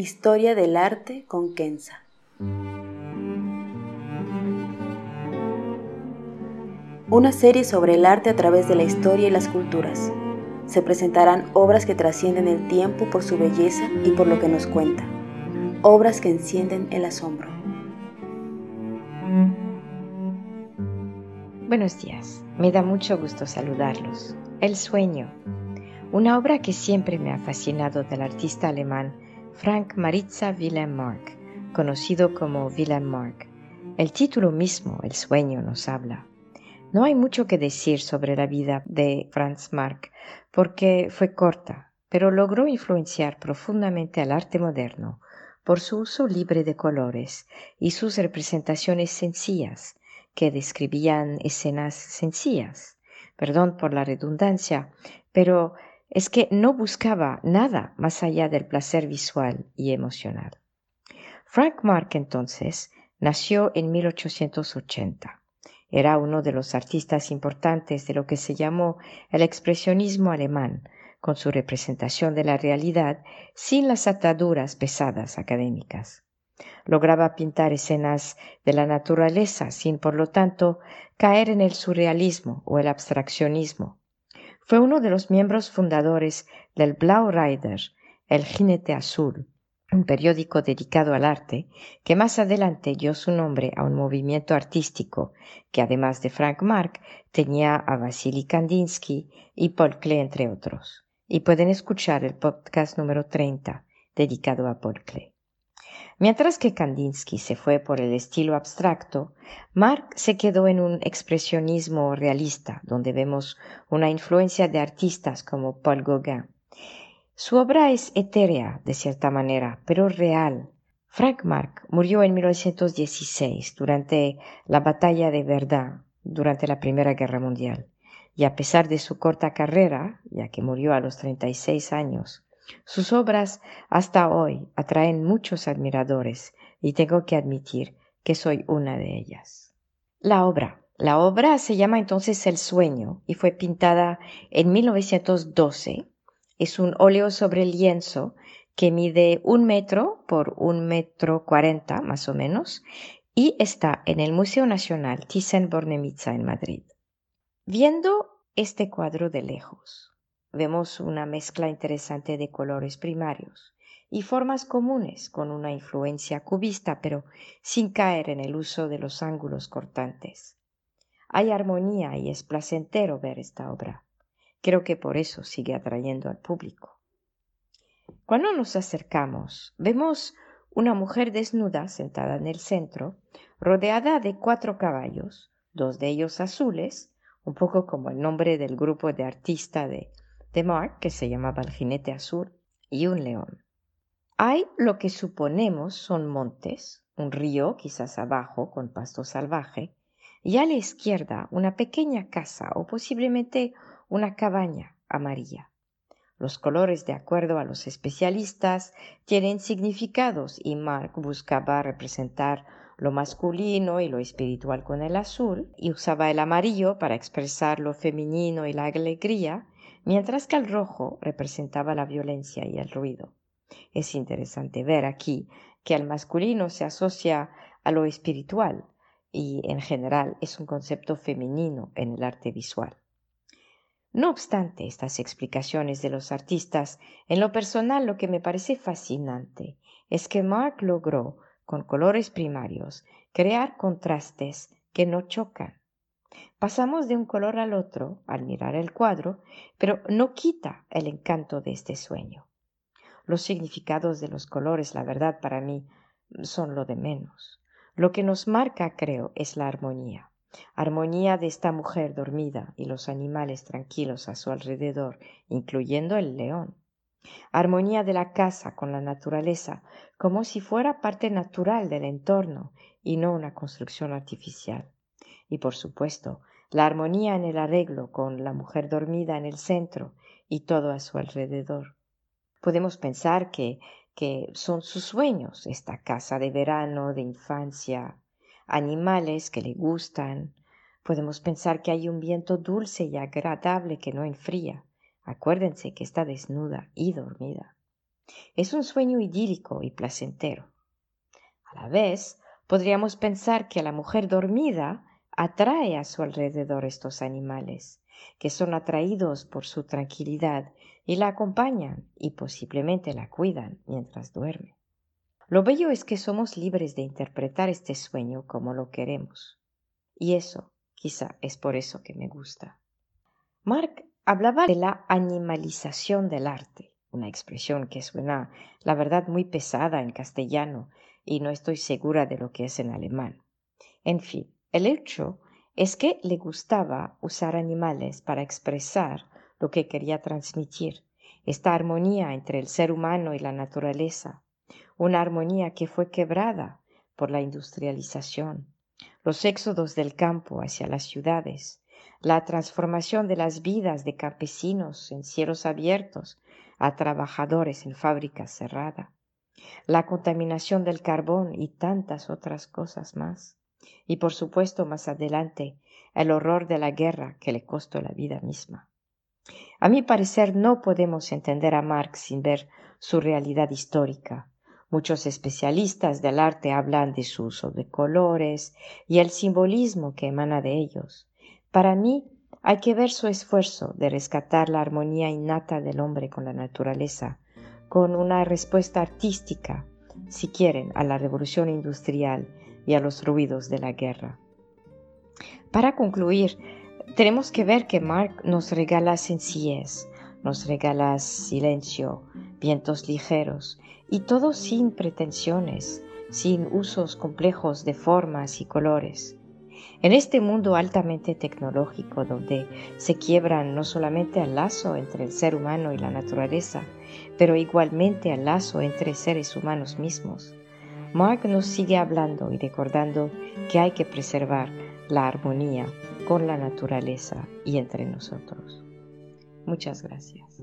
Historia del arte con Kenza. Una serie sobre el arte a través de la historia y las culturas. Se presentarán obras que trascienden el tiempo por su belleza y por lo que nos cuenta. Obras que encienden el asombro. Buenos días, me da mucho gusto saludarlos. El sueño, una obra que siempre me ha fascinado del artista alemán Frank Maritza Wilhelm Mark, conocido como Wilhelm Mark. El título mismo, El sueño, nos habla. No hay mucho que decir sobre la vida de Franz Mark, porque fue corta, pero logró influenciar profundamente al arte moderno por su uso libre de colores y sus representaciones sencillas, que describían escenas sencillas. Perdón por la redundancia, pero es que no buscaba nada más allá del placer visual y emocional. Frank Mark entonces nació en 1880. Era uno de los artistas importantes de lo que se llamó el expresionismo alemán, con su representación de la realidad sin las ataduras pesadas académicas. Lograba pintar escenas de la naturaleza sin, por lo tanto, caer en el surrealismo o el abstraccionismo, fue uno de los miembros fundadores del Blau Rider, el jinete azul, un periódico dedicado al arte, que más adelante dio su nombre a un movimiento artístico que, además de Frank Mark, tenía a Vasily Kandinsky y Paul Klee, entre otros. Y pueden escuchar el podcast número 30, dedicado a Paul Klee. Mientras que Kandinsky se fue por el estilo abstracto, Mark se quedó en un expresionismo realista, donde vemos una influencia de artistas como Paul Gauguin. Su obra es etérea, de cierta manera, pero real. Frank Mark murió en 1916 durante la batalla de Verdun, durante la Primera Guerra Mundial, y a pesar de su corta carrera, ya que murió a los 36 años, sus obras hasta hoy atraen muchos admiradores y tengo que admitir que soy una de ellas. La obra. La obra se llama entonces El sueño y fue pintada en 1912. Es un óleo sobre lienzo que mide un metro por un metro cuarenta más o menos y está en el Museo Nacional Thyssen-Bornemisza en Madrid. Viendo este cuadro de lejos, Vemos una mezcla interesante de colores primarios y formas comunes con una influencia cubista, pero sin caer en el uso de los ángulos cortantes. Hay armonía y es placentero ver esta obra. Creo que por eso sigue atrayendo al público. Cuando nos acercamos, vemos una mujer desnuda sentada en el centro, rodeada de cuatro caballos, dos de ellos azules, un poco como el nombre del grupo de artista de de Mark, que se llamaba el jinete azul, y un león. Hay lo que suponemos son montes, un río quizás abajo con pasto salvaje, y a la izquierda una pequeña casa o posiblemente una cabaña amarilla. Los colores, de acuerdo a los especialistas, tienen significados y Mark buscaba representar lo masculino y lo espiritual con el azul y usaba el amarillo para expresar lo femenino y la alegría mientras que el rojo representaba la violencia y el ruido. Es interesante ver aquí que el masculino se asocia a lo espiritual y en general es un concepto femenino en el arte visual. No obstante estas explicaciones de los artistas, en lo personal lo que me parece fascinante es que Mark logró, con colores primarios, crear contrastes que no chocan, Pasamos de un color al otro al mirar el cuadro, pero no quita el encanto de este sueño. Los significados de los colores, la verdad, para mí son lo de menos. Lo que nos marca, creo, es la armonía. Armonía de esta mujer dormida y los animales tranquilos a su alrededor, incluyendo el león. Armonía de la casa con la naturaleza, como si fuera parte natural del entorno y no una construcción artificial y por supuesto la armonía en el arreglo con la mujer dormida en el centro y todo a su alrededor. Podemos pensar que, que son sus sueños, esta casa de verano, de infancia, animales que le gustan. Podemos pensar que hay un viento dulce y agradable que no enfría. Acuérdense que está desnuda y dormida. Es un sueño idílico y placentero. A la vez, podríamos pensar que la mujer dormida atrae a su alrededor estos animales, que son atraídos por su tranquilidad y la acompañan y posiblemente la cuidan mientras duerme. Lo bello es que somos libres de interpretar este sueño como lo queremos. Y eso, quizá, es por eso que me gusta. Mark hablaba de la animalización del arte, una expresión que suena, la verdad, muy pesada en castellano y no estoy segura de lo que es en alemán. En fin, el hecho es que le gustaba usar animales para expresar lo que quería transmitir, esta armonía entre el ser humano y la naturaleza, una armonía que fue quebrada por la industrialización, los éxodos del campo hacia las ciudades, la transformación de las vidas de campesinos en cielos abiertos a trabajadores en fábricas cerradas, la contaminación del carbón y tantas otras cosas más. Y por supuesto más adelante el horror de la guerra que le costó la vida misma. A mi parecer no podemos entender a Marx sin ver su realidad histórica, Muchos especialistas del arte hablan de su uso de colores y el simbolismo que emana de ellos. Para mí, hay que ver su esfuerzo de rescatar la armonía innata del hombre con la naturaleza, con una respuesta artística, si quieren, a la revolución industrial y a los ruidos de la guerra. Para concluir, tenemos que ver que Mark nos regala sencillez, nos regala silencio, vientos ligeros, y todo sin pretensiones, sin usos complejos de formas y colores. En este mundo altamente tecnológico donde se quiebran no solamente el lazo entre el ser humano y la naturaleza, pero igualmente el lazo entre seres humanos mismos, Mark nos sigue hablando y recordando que hay que preservar la armonía con la naturaleza y entre nosotros. Muchas gracias.